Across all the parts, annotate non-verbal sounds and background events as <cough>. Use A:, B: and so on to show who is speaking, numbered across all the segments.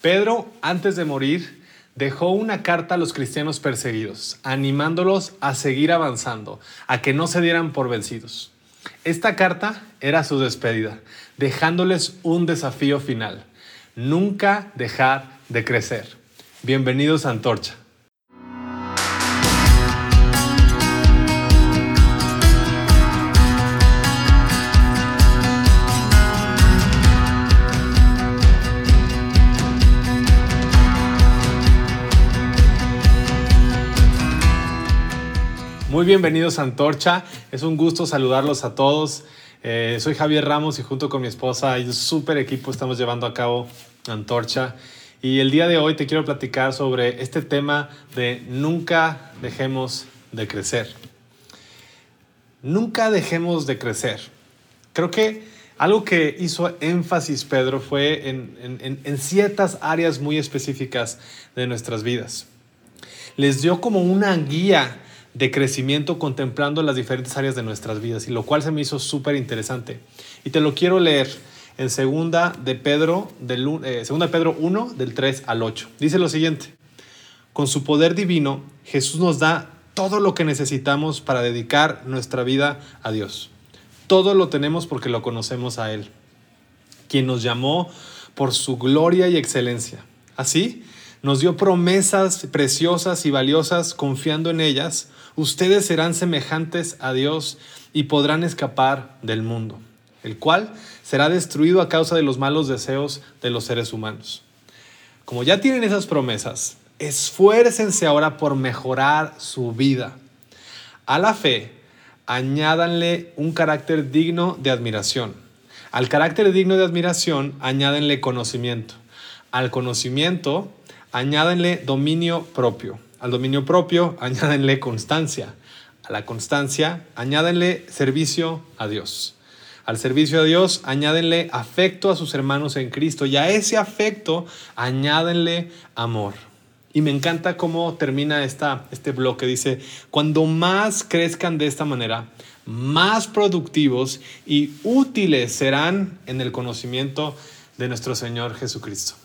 A: Pedro, antes de morir, dejó una carta a los cristianos perseguidos, animándolos a seguir avanzando, a que no se dieran por vencidos. Esta carta era su despedida, dejándoles un desafío final. Nunca dejar de crecer. Bienvenidos a Antorcha. Muy bienvenidos a Antorcha. Es un gusto saludarlos a todos. Eh, soy Javier Ramos y junto con mi esposa y un súper equipo estamos llevando a cabo Antorcha. Y el día de hoy te quiero platicar sobre este tema de nunca dejemos de crecer. Nunca dejemos de crecer. Creo que algo que hizo énfasis Pedro fue en, en ciertas áreas muy específicas de nuestras vidas. Les dio como una guía de crecimiento contemplando las diferentes áreas de nuestras vidas, y lo cual se me hizo súper interesante. Y te lo quiero leer en segunda de Pedro, del, eh, segunda Pedro 1, del 3 al 8. Dice lo siguiente, con su poder divino, Jesús nos da todo lo que necesitamos para dedicar nuestra vida a Dios. Todo lo tenemos porque lo conocemos a Él, quien nos llamó por su gloria y excelencia. Así, nos dio promesas preciosas y valiosas confiando en ellas ustedes serán semejantes a Dios y podrán escapar del mundo, el cual será destruido a causa de los malos deseos de los seres humanos. Como ya tienen esas promesas, esfuércense ahora por mejorar su vida. A la fe, añádanle un carácter digno de admiración. Al carácter digno de admiración, añádenle conocimiento. Al conocimiento, añádenle dominio propio al dominio propio, <laughs> añádenle constancia. A la constancia, añádenle servicio a Dios. Al servicio a Dios, añádenle afecto a sus hermanos en Cristo. Y a ese afecto, añádenle amor. Y me encanta cómo termina esta, este bloque. Dice, cuando más crezcan de esta manera, más productivos y útiles serán en el conocimiento de nuestro Señor Jesucristo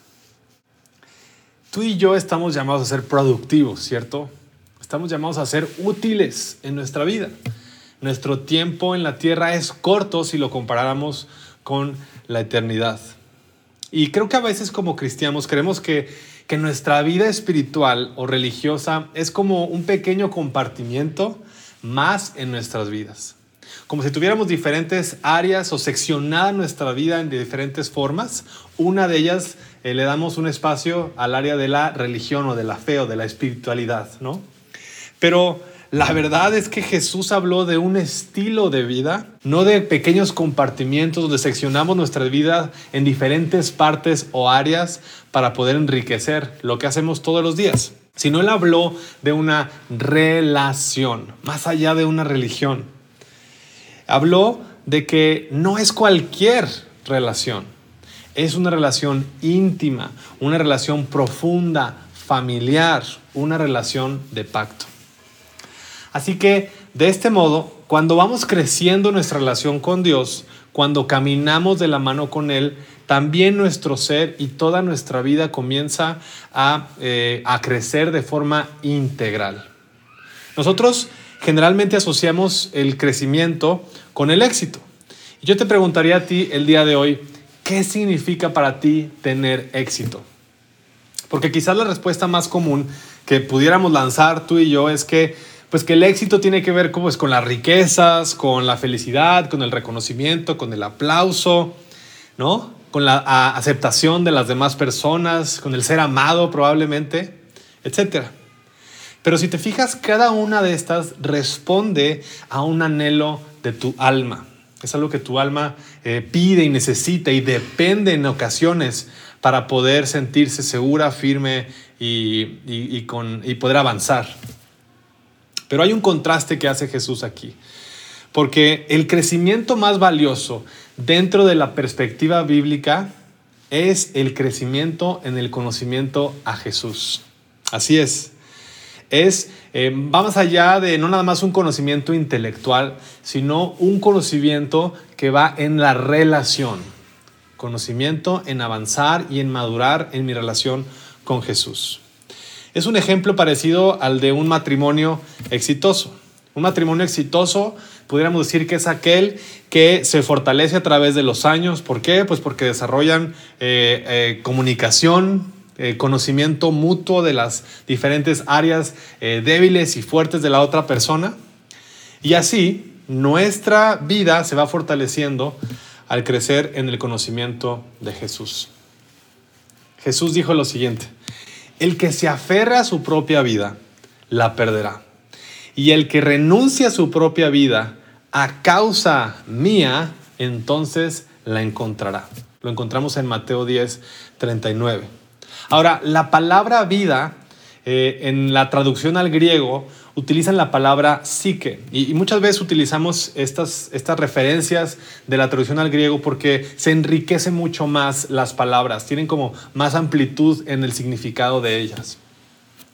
A: tú y yo estamos llamados a ser productivos, ¿cierto? Estamos llamados a ser útiles en nuestra vida. Nuestro tiempo en la tierra es corto si lo comparáramos con la eternidad. Y creo que a veces como cristianos creemos que, que nuestra vida espiritual o religiosa es como un pequeño compartimiento más en nuestras vidas. Como si tuviéramos diferentes áreas o seccionada nuestra vida en diferentes formas. Una de ellas eh, le damos un espacio al área de la religión o de la fe o de la espiritualidad, ¿no? Pero la verdad es que Jesús habló de un estilo de vida, no de pequeños compartimientos donde seccionamos nuestra vida en diferentes partes o áreas para poder enriquecer lo que hacemos todos los días, sino él habló de una relación, más allá de una religión. Habló de que no es cualquier relación, es una relación íntima, una relación profunda, familiar, una relación de pacto. Así que, de este modo, cuando vamos creciendo nuestra relación con Dios, cuando caminamos de la mano con Él, también nuestro ser y toda nuestra vida comienza a, eh, a crecer de forma integral. Nosotros generalmente asociamos el crecimiento con el éxito. Yo te preguntaría a ti el día de hoy, ¿qué significa para ti tener éxito? Porque quizás la respuesta más común que pudiéramos lanzar tú y yo es que pues que el éxito tiene que ver pues, con las riquezas, con la felicidad, con el reconocimiento, con el aplauso, ¿no? Con la aceptación de las demás personas, con el ser amado probablemente, etc. Pero si te fijas, cada una de estas responde a un anhelo de tu alma. Es algo que tu alma eh, pide y necesita y depende en ocasiones para poder sentirse segura, firme y, con, y poder avanzar. Pero hay un contraste que hace Jesús aquí. Porque el crecimiento más valioso dentro de la perspectiva bíblica es el crecimiento en el conocimiento a Jesús. Así es es, eh, vamos allá de no nada más un conocimiento intelectual, sino un conocimiento que va en la relación. conocimiento en avanzar y en madurar en mi relación con Jesús. Es un ejemplo parecido al de un matrimonio exitoso. Un matrimonio exitoso, pudiéramos decir que es aquel que se fortalece a través de los años. ¿Por qué? Pues porque desarrollan eh, eh, comunicación, eh, conocimiento mutuo de las diferentes áreas débiles y fuertes de la otra persona. Y así nuestra vida se va fortaleciendo al crecer en el conocimiento de Jesús. Jesús dijo lo siguiente, el que se aferra a su propia vida, la perderá. Y el que renuncia a su propia vida a causa mía, entonces la encontrará. Lo encontramos en Mateo 10, 39. Ahora, la palabra vida eh, en la traducción al griego utilizan la palabra psique y, muchas veces utilizamos estas, estas referencias de la traducción al griego porque se enriquecen mucho más las palabras, tienen como más amplitud en el significado de ellas.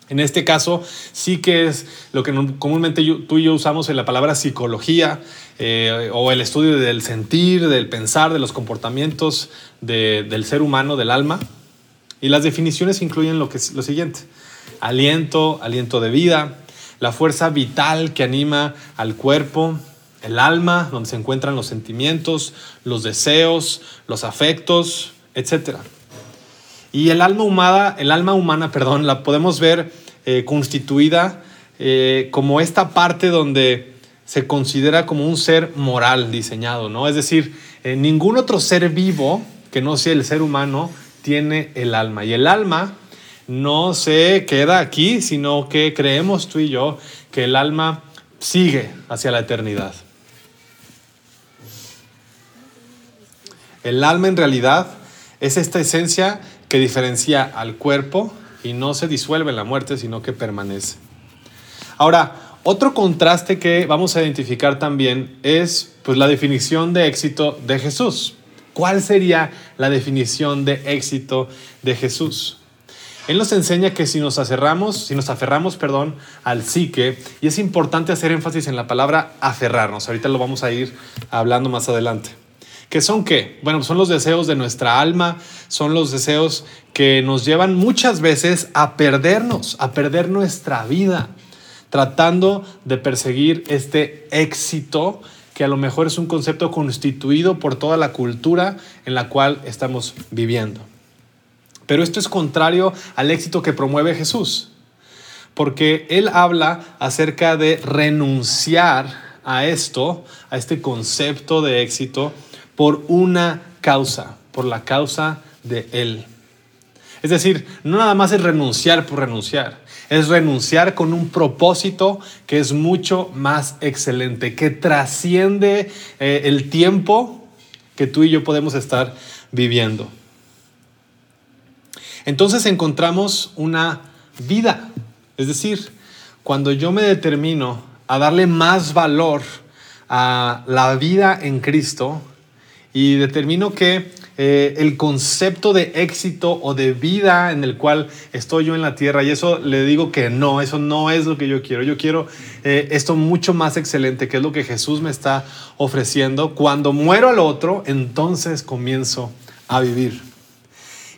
A: En este caso, sí que es lo que comúnmente tú y yo usamos en la palabra psicología eh, o el estudio del sentir, del pensar, de los comportamientos del ser humano, del alma. Y las definiciones incluyen lo, que, lo siguiente. Aliento, aliento de vida, la fuerza vital que anima al cuerpo, el alma, donde se encuentran los sentimientos, los deseos, los afectos, etc. Y el alma humana, el alma humana, perdón, la podemos ver eh, constituida eh, como esta parte donde se considera como un ser moral diseñado, ¿no? Es decir, eh, ningún otro ser vivo que no sea el ser humano tiene el alma. Y el alma no se queda aquí, sino que creemos tú y yo que el alma sigue hacia la eternidad. El alma en realidad es esta esencia que diferencia al cuerpo y no se disuelve en la muerte, sino que permanece. Ahora, otro contraste que vamos a identificar también es pues, la definición de éxito de Jesús. ¿Cuál sería la definición de éxito de Jesús? Él nos enseña que si nos aferramos, si nos aferramos, perdón, al psique, y es importante hacer énfasis en la palabra aferrarnos. Ahorita lo vamos a ir hablando más adelante. ¿Qué son qué? Bueno, son los deseos de nuestra alma, son los deseos que nos llevan muchas veces a perdernos, a perder nuestra vida, tratando de perseguir este éxito que a lo mejor es un concepto constituido por toda la cultura en la cual estamos viviendo. Pero esto es contrario al éxito que promueve Jesús, porque Él habla acerca de renunciar a esto, a este concepto de éxito, por una causa, por la causa de Él. Es decir, no nada más es renunciar por renunciar, es renunciar con un propósito que es mucho más excelente, que trasciende eh, el tiempo que tú y yo podemos estar viviendo. Entonces encontramos una vida. Es decir, cuando yo me determino a darle más valor a la vida en Cristo y determino que eh, el concepto de éxito o de vida en el cual estoy yo en la tierra, y eso le digo que no, eso no es lo que yo quiero. Yo quiero eh, esto mucho más excelente, que es lo que Jesús me está ofreciendo. Cuando muero al otro, entonces comienzo a vivir.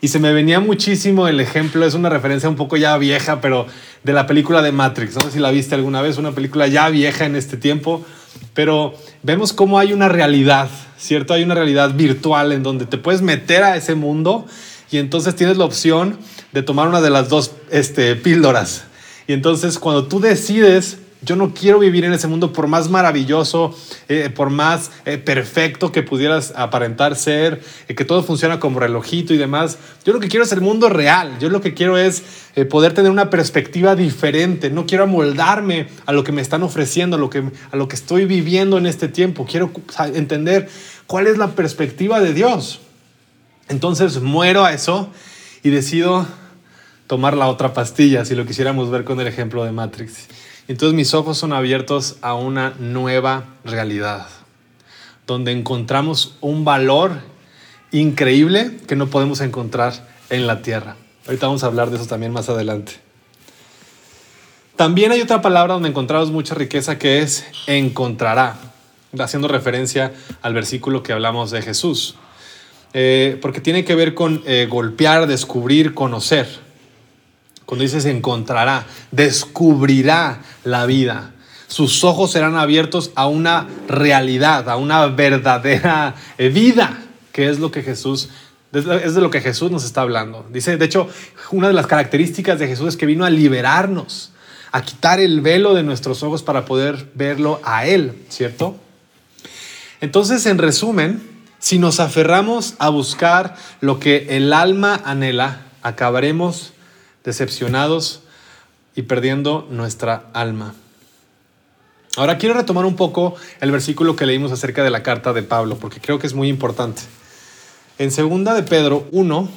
A: Y se me venía muchísimo el ejemplo, es una referencia un poco ya vieja, pero de la película de Matrix. No sé si la viste alguna vez, una película ya vieja en este tiempo, pero vemos cómo hay una realidad, ¿cierto? Hay una realidad virtual en donde te puedes meter a ese mundo y entonces tienes la opción de tomar una de las dos este, píldoras. Y entonces cuando tú decides yo no quiero vivir en ese mundo por más maravilloso, eh, por más eh, perfecto que pudieras aparentar ser, eh, que todo funciona como relojito y demás. Yo lo que quiero es el mundo real. Yo lo que quiero es poder tener una perspectiva diferente. No quiero amoldarme a lo que me están ofreciendo, a lo que, a lo que estoy viviendo en este tiempo. Quiero entender cuál es la perspectiva de Dios. Entonces muero a eso y decido tomar la otra pastilla, si lo quisiéramos ver con el ejemplo de Matrix. Entonces mis ojos son abiertos a una nueva realidad, donde encontramos un valor increíble que no podemos encontrar en la tierra. Ahorita vamos a hablar de eso también más adelante. También hay otra palabra donde encontramos mucha riqueza que es encontrará, haciendo referencia al versículo que hablamos de Jesús. eh, porque tiene que ver con eh, golpear, descubrir, conocer. Cuando dices encontrará, descubrirá la vida. Sus ojos serán abiertos a una realidad, a una verdadera vida, que es lo que Jesús es de lo que Jesús nos está hablando. Dice, de hecho, una de las características de Jesús es que vino a liberarnos, a quitar el velo de nuestros ojos para poder verlo a Él, ¿cierto? Entonces, en resumen, si nos aferramos a buscar lo que el alma anhela, acabaremos decepcionados y perdiendo nuestra alma. Ahora quiero retomar un poco el versículo que leímos acerca de la carta de Pablo, porque creo que es muy importante. En segunda de Pedro 1,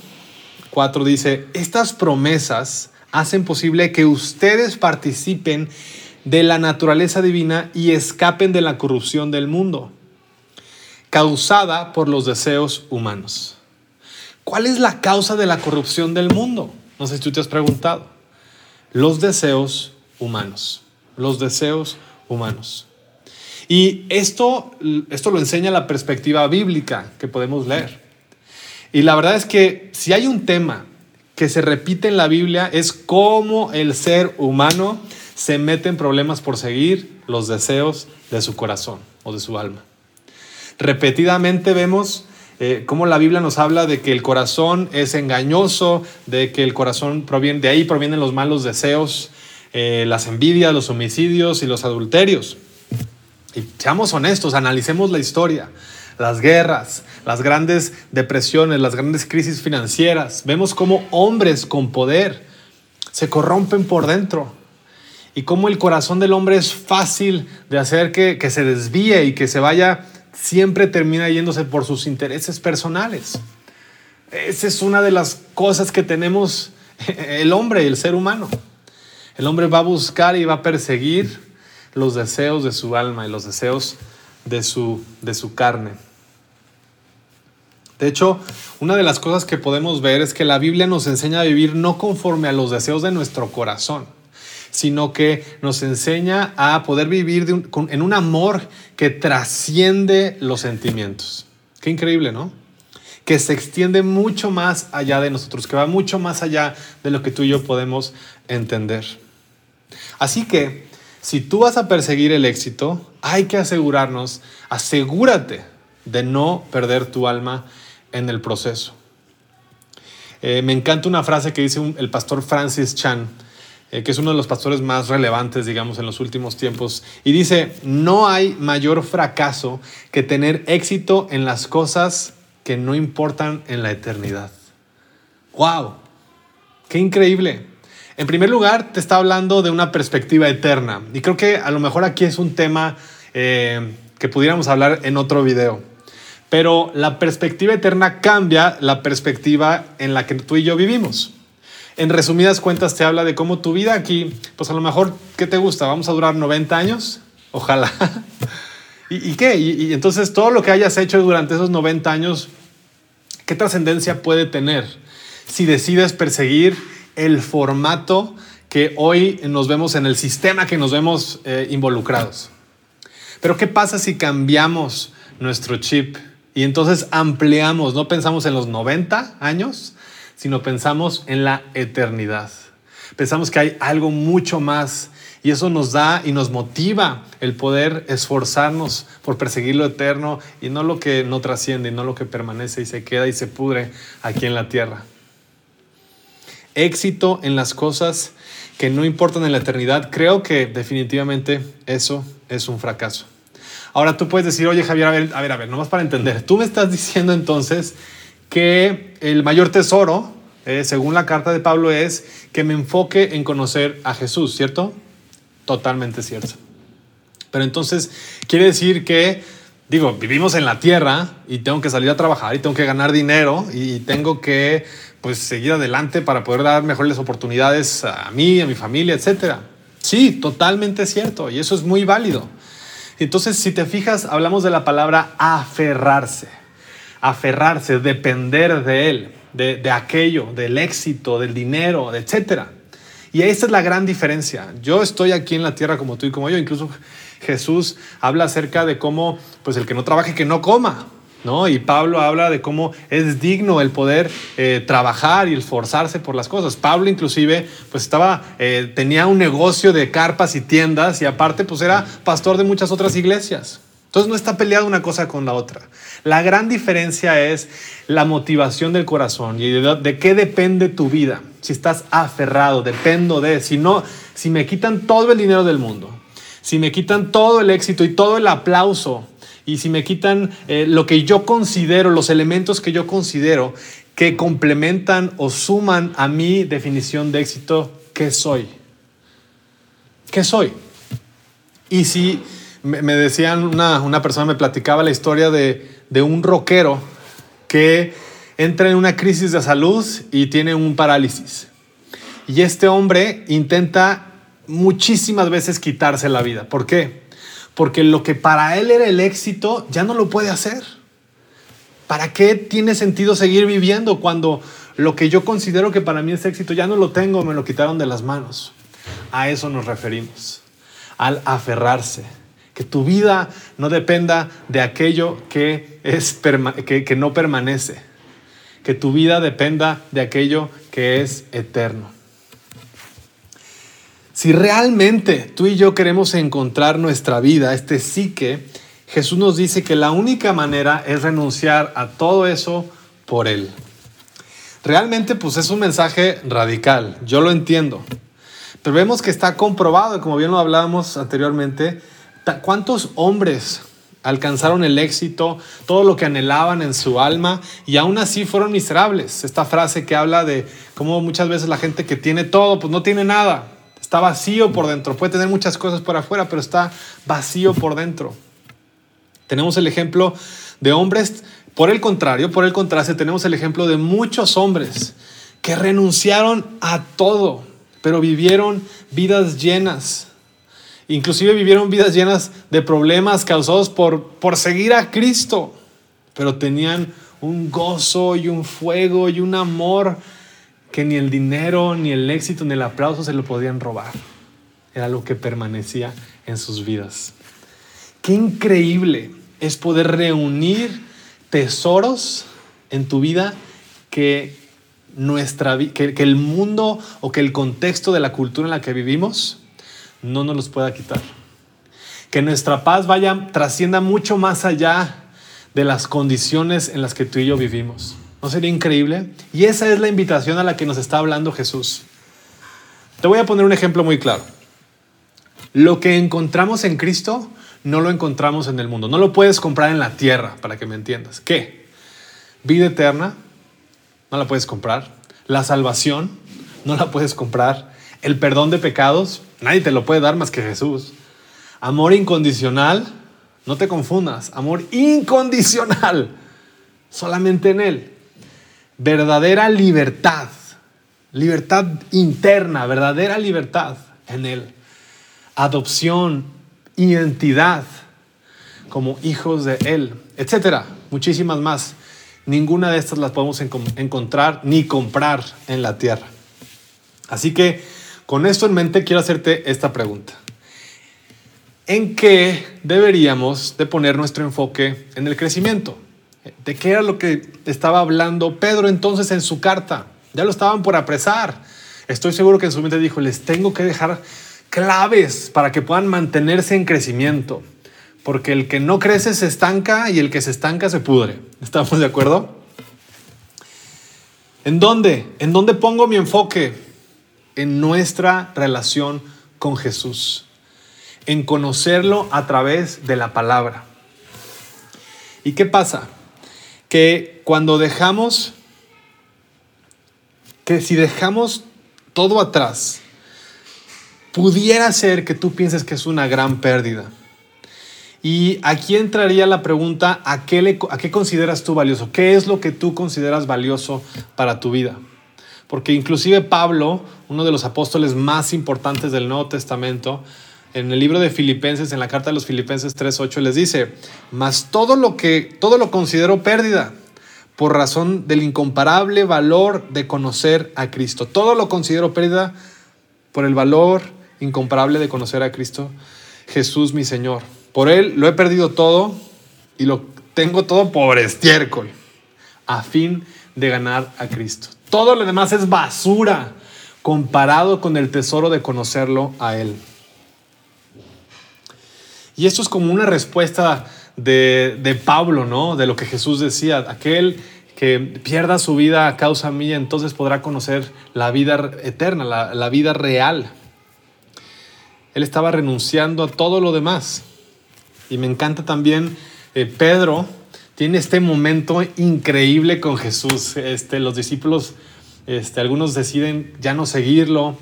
A: 4 dice, estas promesas hacen posible que ustedes participen de la naturaleza divina y escapen de la corrupción del mundo, causada por los deseos humanos. ¿Cuál es la causa de la corrupción del mundo? No sé si tú te has preguntado. Los deseos humanos. Los deseos humanos. Y esto, esto lo enseña la perspectiva bíblica que podemos leer. Y la verdad es que si hay un tema que se repite en la Biblia es cómo el ser humano se mete en problemas por seguir los deseos de su corazón o de su alma. Repetidamente vemos eh, cómo la Biblia nos habla de que el corazón es engañoso, de que el corazón proviene, de ahí provienen los malos deseos, eh, las envidias, los homicidios y los adulterios. Y seamos honestos, analicemos la historia las guerras, las grandes depresiones, las grandes crisis financieras. Vemos cómo hombres con poder se corrompen por dentro y cómo el corazón del hombre es fácil de hacer que, que se desvíe y que se vaya, siempre termina yéndose por sus intereses personales. Esa es una de las cosas que tenemos <laughs> el hombre, el ser humano. El hombre va a buscar y va a perseguir los deseos de su alma y los deseos de su, de su carne. De hecho, una de las cosas que podemos ver es que la Biblia nos enseña a vivir no conforme a los deseos de nuestro corazón, sino que nos enseña a poder vivir en un amor que trasciende los sentimientos. Qué increíble, ¿no? Que se extiende mucho más allá de nosotros, que va mucho más allá de lo que tú y yo podemos entender. Así que, si tú vas a perseguir el éxito, hay que asegurarnos, asegúrate de no perder tu alma en el proceso. Eh, me encanta una frase que dice el pastor Francis Chan, eh, que es uno de los pastores más relevantes, digamos, en los últimos tiempos, y dice, no hay mayor fracaso que tener éxito en las cosas que no importan en la eternidad. ¡Wow! ¡Qué increíble! En primer lugar, te está hablando de una perspectiva eterna, y creo que a lo mejor aquí es un tema eh, que pudiéramos hablar en otro video. Pero la perspectiva eterna cambia la perspectiva en la que tú y yo vivimos. En resumidas cuentas te habla de cómo tu vida aquí, pues a lo mejor, ¿qué te gusta? ¿Vamos a durar 90 años? Ojalá. <laughs> ¿Y, qué? Y, y, entonces todo lo que hayas hecho durante esos 90 años, ¿qué trascendencia puede tener si decides perseguir el formato que hoy nos vemos en el sistema que nos vemos eh, involucrados? Pero ¿qué pasa si cambiamos nuestro chip y entonces ampliamos, no pensamos en los 90 años, sino pensamos en la eternidad. Pensamos que hay algo mucho más y eso nos da y nos motiva el poder esforzarnos por perseguir lo eterno y no lo que no trasciende, y no lo que permanece y se queda y se pudre aquí en la tierra. Éxito en las cosas que no importan en la eternidad, creo que definitivamente eso es un fracaso. Ahora tú puedes decir, oye Javier, a ver, a ver, a ver, nomás para entender, tú me estás diciendo entonces que el mayor tesoro, eh, según la carta de Pablo, es que me enfoque en conocer a Jesús, ¿cierto? Totalmente cierto. Pero entonces quiere decir que, digo, vivimos en la tierra y tengo que salir a trabajar y tengo que ganar dinero y tengo que, pues, seguir adelante para poder dar mejores oportunidades a mí, a mi familia, etc. Sí, totalmente cierto y eso es muy válido. Entonces, si te fijas, hablamos de la palabra aferrarse. Aferrarse, depender de él, de, aquello, del éxito, del dinero, etc. Y esta es la gran diferencia. Yo estoy aquí en la tierra como tú y como yo. Incluso Jesús habla acerca de cómo, pues el que no trabaje, que no coma. ¿no? Y Pablo habla de cómo es digno el poder eh, trabajar y esforzarse por las cosas. Pablo inclusive pues estaba, eh, tenía un negocio de carpas y tiendas y aparte pues era pastor de muchas otras iglesias. Entonces no está peleada una cosa con la otra. La gran diferencia es la motivación del corazón y de, qué depende tu vida. Si estás aferrado, dependo de, si no, si me quitan todo el dinero del mundo, si me quitan todo el éxito y todo el aplauso, y si me quitan eh, lo que yo considero, los elementos que yo considero que complementan o suman a mi definición de éxito, ¿qué soy? ¿Qué soy? Y si me decían, una, una persona me platicaba la historia de, de un rockero que entra en una crisis de salud y tiene un parálisis. Y este hombre intenta muchísimas veces quitarse la vida. ¿Por qué? porque lo que para él era el éxito ya no lo puede hacer. ¿Para qué tiene sentido seguir viviendo cuando lo que yo considero que para mí es éxito ya no lo tengo, me lo quitaron de las manos? A eso nos referimos, al aferrarse. Que tu vida no dependa de aquello que, es, que, que no permanece. Que tu vida dependa de aquello que es eterno. Si realmente tú y yo queremos encontrar nuestra vida, este psique, Jesús nos dice que la única manera es renunciar a todo eso por Él. Realmente pues es un mensaje radical, yo lo entiendo, pero vemos que está comprobado, como bien lo hablábamos anteriormente, cuántos hombres alcanzaron el éxito, todo lo que anhelaban en su alma y aún así fueron miserables. Esta frase que habla de cómo muchas veces la gente que tiene todo, pues no tiene nada. Está vacío por dentro. Puede tener muchas cosas por afuera, pero está vacío por dentro. Tenemos el ejemplo de hombres, por el contrario, por el contraste, tenemos el ejemplo de muchos hombres que renunciaron a todo, pero vivieron vidas llenas. Inclusive vivieron vidas llenas de problemas causados por, por seguir a Cristo, pero tenían un gozo y un fuego y un amor que ni el dinero, ni el éxito, ni el aplauso se lo podían robar. Era lo que permanecía en sus vidas. Qué increíble es poder reunir tesoros en tu vida que, nuestra, que, el mundo o que el contexto de la cultura en la que vivimos no nos los pueda quitar. Que nuestra paz vaya, trascienda mucho más allá de las condiciones en las que tú y yo vivimos. ¿No sería increíble? Y esa es la invitación a la que nos está hablando Jesús. Te voy a poner un ejemplo muy claro. Lo que encontramos en Cristo no lo encontramos en el mundo. No lo puedes comprar en la tierra, para que me entiendas. ¿Qué? Vida eterna, no la puedes comprar. La salvación, no la puedes comprar. El perdón de pecados, nadie te lo puede dar más que Jesús. Amor incondicional, no te confundas. Amor incondicional, <laughs> solamente en Él verdadera libertad, libertad interna, verdadera libertad en Él, adopción, identidad como hijos de Él, etcétera, muchísimas más. Ninguna de estas las podemos encontrar ni comprar en la tierra. Así que con esto en mente quiero hacerte esta pregunta. ¿En qué deberíamos de poner nuestro enfoque en el crecimiento? ¿De qué era lo que estaba hablando Pedro entonces en su carta? Ya lo estaban por apresar. Estoy seguro que en su mente dijo, les tengo que dejar claves para que puedan mantenerse en crecimiento. Porque el que no crece se estanca y el que se estanca se pudre. ¿Estamos de acuerdo? ¿En dónde? ¿En dónde pongo mi enfoque? En nuestra relación con Jesús. En conocerlo a través de la palabra. ¿Y qué pasa? que cuando dejamos, que si dejamos todo atrás, pudiera ser que tú pienses que es una gran pérdida. Y aquí entraría la pregunta, ¿a qué, ¿a qué consideras tú valioso? ¿Qué es lo que tú consideras valioso para tu vida? Porque inclusive Pablo, uno de los apóstoles más importantes del Nuevo Testamento, en el libro de Filipenses, en la carta de los Filipenses 3.8, les dice, mas todo lo que, todo lo considero pérdida por razón del incomparable valor de conocer a Cristo. Todo lo considero pérdida por el valor incomparable de conocer a Cristo, Jesús mi Señor. Por Él lo he perdido todo y lo tengo todo por estiércol, a fin de ganar a Cristo. Todo lo demás es basura comparado con el tesoro de conocerlo a Él. Y esto es como una respuesta de, de, Pablo, ¿no? De lo que Jesús decía, aquel que pierda su vida a causa mía, entonces podrá conocer la vida eterna, la, la vida real. Él estaba renunciando a todo lo demás. Y me encanta también eh, Pedro, tiene este momento increíble con Jesús. Este, los discípulos, este, algunos deciden ya no seguirlo.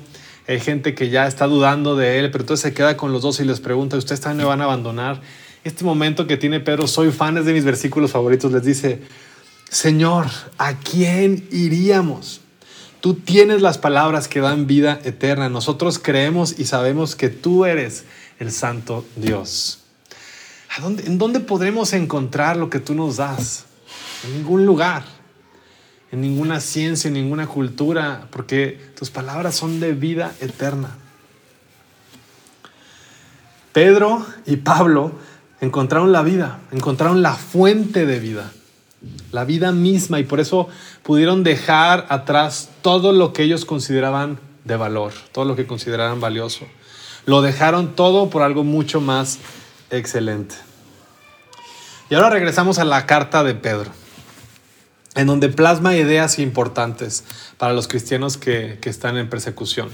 A: Hay gente que ya está dudando de él, pero entonces se queda con los dos y les pregunta, ¿ustedes también me van a abandonar? Este momento que tiene Pedro, soy fan de mis versículos favoritos, les dice, Señor, ¿a quién iríamos? Tú tienes las palabras que dan vida eterna. Nosotros creemos y sabemos que tú eres el santo Dios. ¿En dónde podremos encontrar lo que tú nos das? En ningún lugar, ninguna ciencia, en ninguna cultura, porque tus palabras son de vida eterna. Pedro y Pablo encontraron la vida, encontraron la fuente de vida, la vida misma, y por eso pudieron dejar atrás todo lo que ellos consideraban de valor, todo lo que consideraban valioso. Lo dejaron todo por algo mucho más excelente. Y ahora regresamos a la carta de Pedro, en donde plasma ideas importantes para los cristianos que, están en persecución.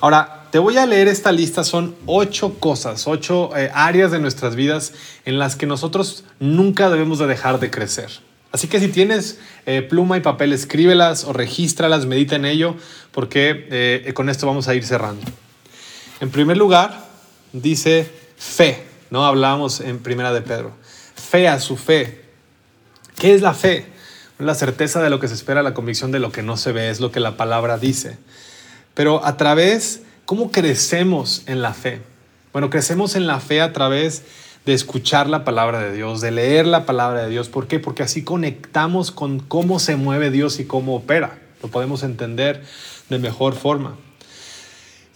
A: Ahora, te voy a leer esta lista, son ocho cosas, ocho eh, áreas de nuestras vidas en las que nosotros nunca debemos de dejar de crecer. Así que si tienes eh, pluma y papel, escríbelas o regístralas, medita en ello, porque eh, con esto vamos a ir cerrando. En primer lugar, dice fe, ¿no? Hablábamos en primera de Pedro fe a su fe. ¿Qué es la fe? La certeza de lo que se espera, la convicción de lo que no se ve, es lo que la palabra dice. Pero a través, ¿cómo crecemos en la fe? Bueno, crecemos en la fe a través de escuchar la palabra de Dios, de leer la palabra de Dios. ¿Por qué? Porque así conectamos con cómo se mueve Dios y cómo opera. Lo podemos entender de mejor forma.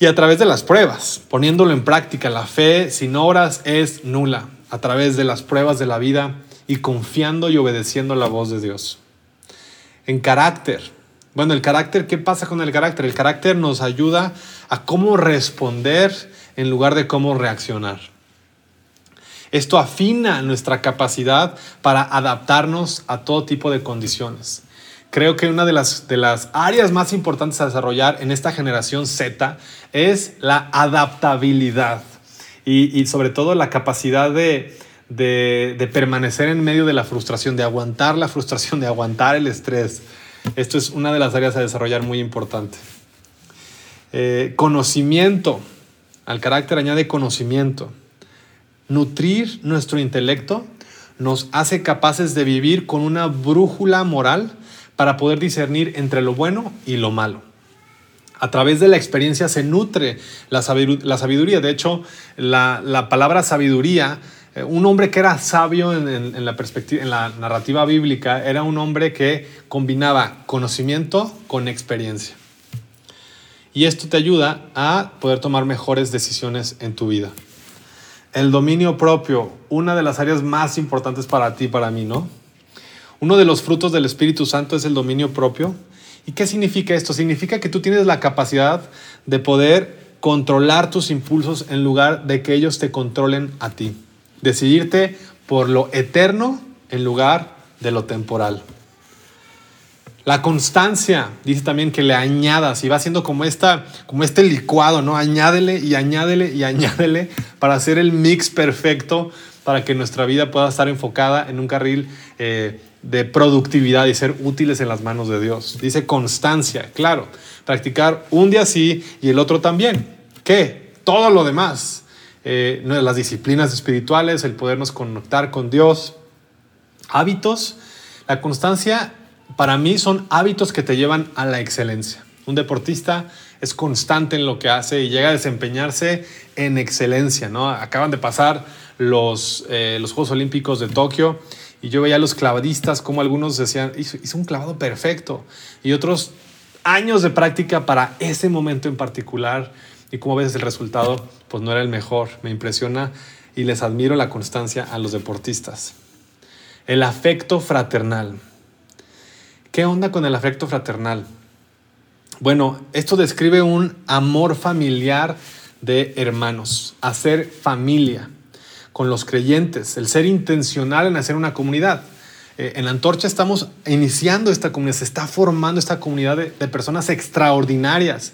A: Y a través de las pruebas, poniéndolo en práctica, la fe sin obras es nula a través de las pruebas de la vida y confiando y obedeciendo la voz de Dios. En carácter. Bueno, el carácter, ¿qué pasa con el carácter? El carácter nos ayuda a cómo responder en lugar de cómo reaccionar. Esto afina nuestra capacidad para adaptarnos a todo tipo de condiciones. Creo que una de las, de las áreas más importantes a desarrollar en esta generación Z es la adaptabilidad y, sobre todo la capacidad de, permanecer en medio de la frustración, de aguantar la frustración, de aguantar el estrés. Esto es una de las áreas a desarrollar muy importante. Eh, conocimiento. Al carácter añade conocimiento. Nutrir nuestro intelecto nos hace capaces de vivir con una brújula moral para poder discernir entre lo bueno y lo malo a través de la experiencia se nutre la sabiduría. De hecho, la, palabra sabiduría, eh, un hombre que era sabio en, la perspectiva, en la narrativa bíblica, era un hombre que combinaba conocimiento con experiencia. Y esto te ayuda a poder tomar mejores decisiones en tu vida. El dominio propio, una de las áreas más importantes para ti, para mí, ¿no? Uno de los frutos del Espíritu Santo es el dominio propio. ¿Y qué significa esto? Significa que tú tienes la capacidad de poder controlar tus impulsos en lugar de que ellos te controlen a ti. Decidirte por lo eterno en lugar de lo temporal. La constancia, dice también que le añadas y va siendo como, esta, como este licuado, ¿no? Añádele y añádele y añádele para hacer el mix perfecto para que nuestra vida pueda estar enfocada en un carril eh, de productividad y ser útiles en las manos de Dios. Dice constancia, claro, practicar un día sí y el otro también. ¿Qué? Todo lo demás. Eh, las disciplinas espirituales, el podernos conectar con Dios. Hábitos. La constancia para mí son hábitos que te llevan a la excelencia. Un deportista es constante en lo que hace y llega a desempeñarse en excelencia. ¿no? Acaban de pasar los, eh, los Juegos Olímpicos de Tokio y yo veía a los clavadistas como algunos decían, hizo, un clavado perfecto. Y otros años de práctica para ese momento en particular. Y como a veces el resultado pues no era el mejor. Me impresiona y les admiro la constancia a los deportistas. El afecto fraternal. ¿Qué onda con el afecto fraternal? Bueno, esto describe un amor familiar de hermanos, hacer familia con los creyentes, el ser intencional en hacer una comunidad. Eh, en antorcha estamos iniciando esta comunidad, se está formando esta comunidad de personas extraordinarias,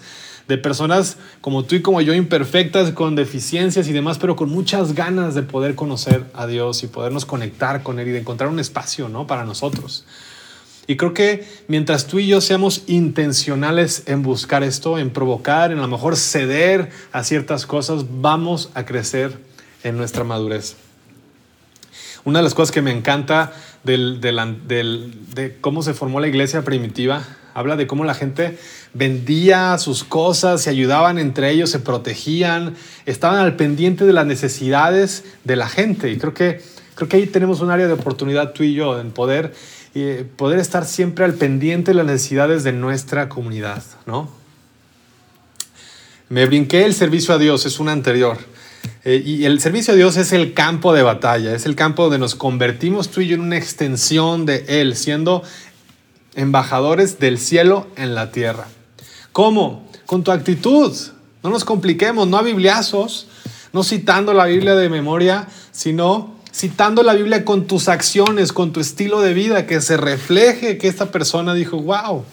A: de personas como tú y como yo, imperfectas, con deficiencias y demás, pero con muchas ganas de poder conocer a Dios y podernos conectar con Él y de encontrar un espacio ¿no? para nosotros. Y creo que mientras tú y yo seamos intencionales en buscar esto, en provocar, en a lo mejor ceder a ciertas cosas, vamos a crecer en nuestra madurez. Una de las cosas que me encanta del, de cómo se formó la iglesia primitiva, habla de cómo la gente vendía sus cosas, se ayudaban entre ellos, se protegían, estaban al pendiente de las necesidades de la gente. Y creo que, creo que ahí tenemos un área de oportunidad tú y yo en poder y poder estar siempre al pendiente de las necesidades de nuestra comunidad, ¿no? Me brinqué el servicio a Dios, es un anterior. Eh, y el servicio a Dios es el campo de batalla, es el campo donde nos convertimos tú y yo en una extensión de Él, siendo embajadores del cielo en la tierra. ¿Cómo? Con tu actitud. No nos compliquemos, no a bibliazos, no citando la Biblia de memoria, sino citando la Biblia con tus acciones, con tu estilo de vida, que se refleje que esta persona dijo, wow,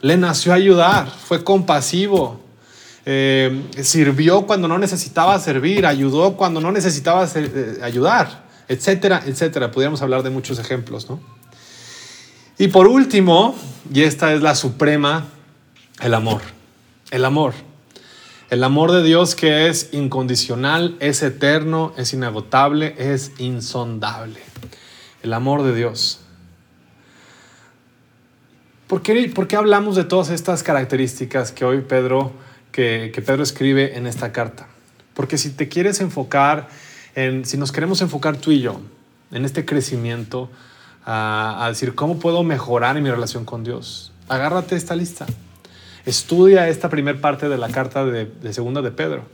A: le nació a ayudar, fue compasivo, eh, sirvió cuando no necesitaba servir, ayudó cuando no necesitaba eh, ayudar, etcétera, etcétera. Podríamos hablar de muchos ejemplos, ¿no? Y por último, y esta es la suprema, el amor. El amor. El amor de Dios que es incondicional, es eterno, es inagotable, es insondable. El amor de Dios. ¿Por qué, ¿Por qué, hablamos de todas estas características que hoy Pedro, que, que, Pedro escribe en esta carta? Porque si te quieres enfocar en, si nos queremos enfocar tú y yo en este crecimiento, a, a decir, ¿cómo puedo mejorar en mi relación con Dios? Agárrate esta lista estudia esta primera parte de la carta de, segunda de Pedro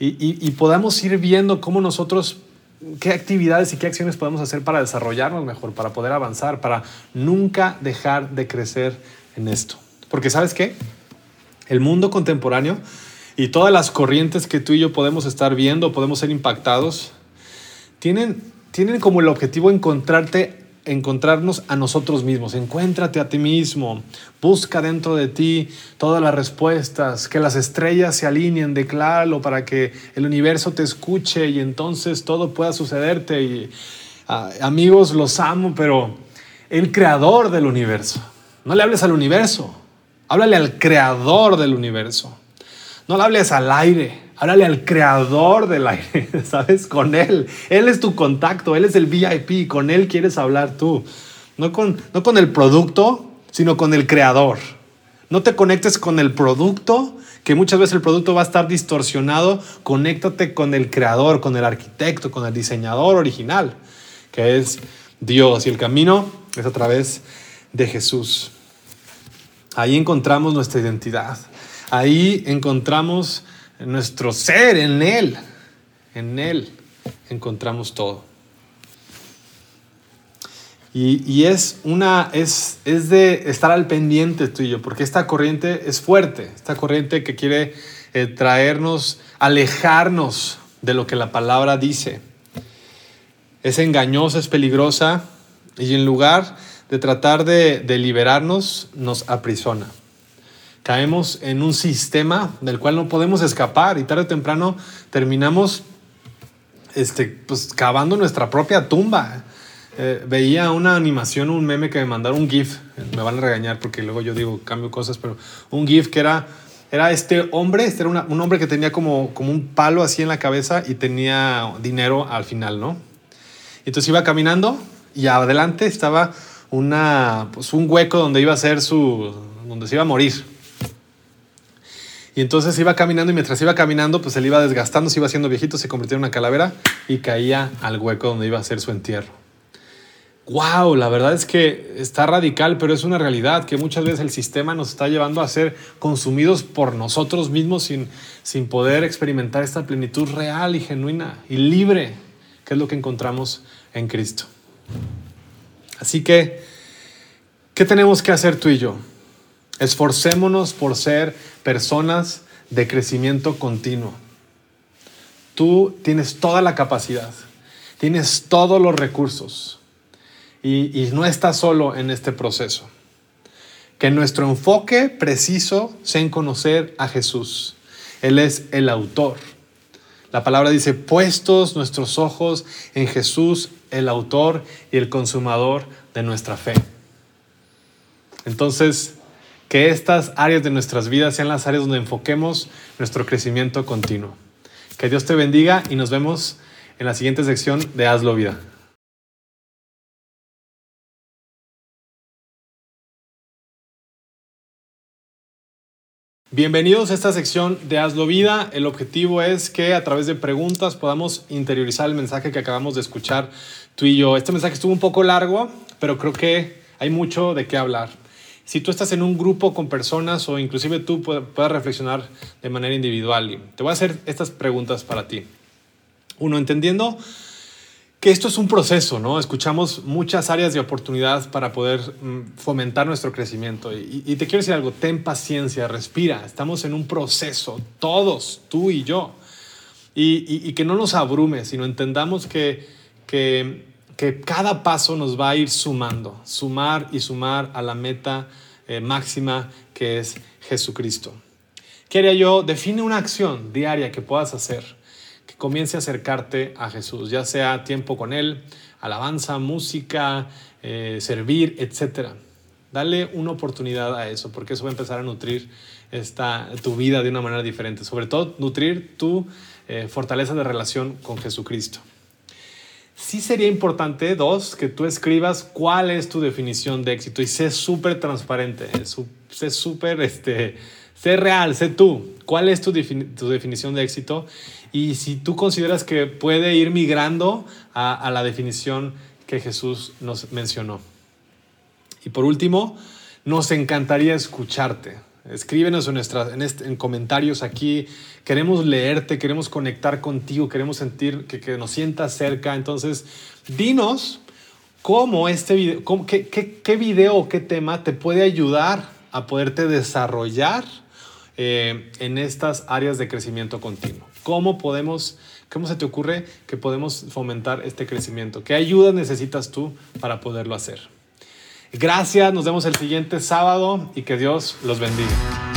A: y, podamos ir viendo cómo nosotros, qué actividades y qué acciones podemos hacer para desarrollarnos mejor, para poder avanzar, para nunca dejar de crecer en esto. Porque sabes qué? El mundo contemporáneo y todas las corrientes que tú y yo podemos estar viendo, podemos ser impactados, tienen, tienen como el objetivo encontrarte encontrarnos a nosotros mismos. Encuéntrate a ti mismo. Busca dentro de ti todas las respuestas. Que las estrellas se alineen. Decláralo para que el universo te escuche y entonces todo pueda sucederte. Y, ah, amigos, los amo, pero el creador del universo. No le hables al universo. Háblale al creador del universo. No le hables al aire. Háblale al creador del aire, <laughs> ¿sabes? Con él. Él es tu contacto, él es el VIP, con él quieres hablar tú. No con, no con el producto, sino con el creador. No te conectes con el producto, que muchas veces el producto va a estar distorsionado. Conéctate con el creador, con el arquitecto, con el diseñador original, que es Dios. Y el camino es a través de Jesús. Ahí encontramos nuestra identidad. Ahí encontramos nuestro ser en Él. En Él encontramos todo. Y, es una, es, es, de estar al pendiente tuyo, porque esta corriente es fuerte, esta corriente que quiere eh, traernos, alejarnos de lo que la palabra dice. Es engañosa, es peligrosa, y en lugar de tratar de, de liberarnos, nos aprisiona caemos en un sistema del cual no podemos escapar y tarde o temprano terminamos este, pues, cavando nuestra propia tumba. Eh, veía una animación, un meme que me mandaron, un GIF, me van a regañar porque luego yo digo, cambio cosas, pero un GIF que era, era este hombre, este era un hombre que tenía como, como un palo así en la cabeza y tenía dinero al final, ¿no? Entonces iba caminando y adelante estaba una, pues un hueco donde iba a ser su, donde se iba a morir. Y entonces iba caminando y mientras iba caminando, pues él iba desgastando, se iba haciendo viejito, se convirtió en una calavera y caía al hueco donde iba a ser su entierro. ¡Wow! La verdad es que está radical, pero es una realidad que muchas veces el sistema nos está llevando a ser consumidos por nosotros mismos sin, sin poder experimentar esta plenitud real y genuina y libre, que es lo que encontramos en Cristo. Así que, ¿qué tenemos que hacer tú y yo? Esforcémonos por ser personas de crecimiento continuo. Tú tienes toda la capacidad, tienes todos los recursos y, y no estás solo en este proceso. Que nuestro enfoque preciso sea en conocer a Jesús. Él es el autor. La palabra dice, puestos nuestros ojos en Jesús, el autor y el consumador de nuestra fe. Entonces, que estas áreas de nuestras vidas sean las áreas donde enfoquemos nuestro crecimiento continuo. Que Dios te bendiga y nos vemos en la siguiente sección de Hazlo Vida. Bienvenidos a esta sección de Hazlo Vida. El objetivo es que a través de preguntas podamos interiorizar el mensaje que acabamos de escuchar tú y yo. Este mensaje estuvo un poco largo, pero creo que hay mucho de qué hablar. Si tú estás en un grupo con personas o inclusive tú puedes reflexionar de manera individual, te voy a hacer estas preguntas para ti. Uno, entendiendo que esto es un proceso, ¿no? Escuchamos muchas áreas de oportunidad para poder mm, fomentar nuestro crecimiento. Y, te quiero decir algo, ten paciencia, respira, estamos en un proceso, todos, tú y yo. Y, que no nos abrume, sino entendamos que, que, que, cada paso nos va a ir sumando, sumar y sumar a la meta eh, máxima que es Jesucristo. ¿Qué haría yo? Define una acción diaria que puedas hacer comience a acercarte a Jesús, ya sea tiempo con Él, alabanza, música, eh, servir, etc. Dale una oportunidad a eso, porque eso va a empezar a nutrir esta, tu vida de una manera diferente. Sobre todo, nutrir tu eh, fortaleza de relación con Jesucristo. Sí sería importante, dos, que tú escribas cuál es tu definición de éxito y sé súper transparente, sé súper, este, sé real, sé tú. ¿Cuál es tu, tu definición de éxito? y si tú consideras que puede ir migrando a, la definición que Jesús nos mencionó. Y por último, nos encantaría escucharte. Escríbenos en, nuestras, en, comentarios aquí. Queremos leerte, queremos conectar contigo, queremos sentir que, nos sientas cerca. Entonces, dinos cómo este video, qué, qué, qué video o qué tema te puede ayudar a poderte desarrollar eh, en estas áreas de crecimiento continuo. ¿Cómo podemos, cómo se te ocurre que podemos fomentar este crecimiento? ¿Qué ayuda necesitas tú para poderlo hacer? Gracias, nos vemos el siguiente sábado y que Dios los bendiga.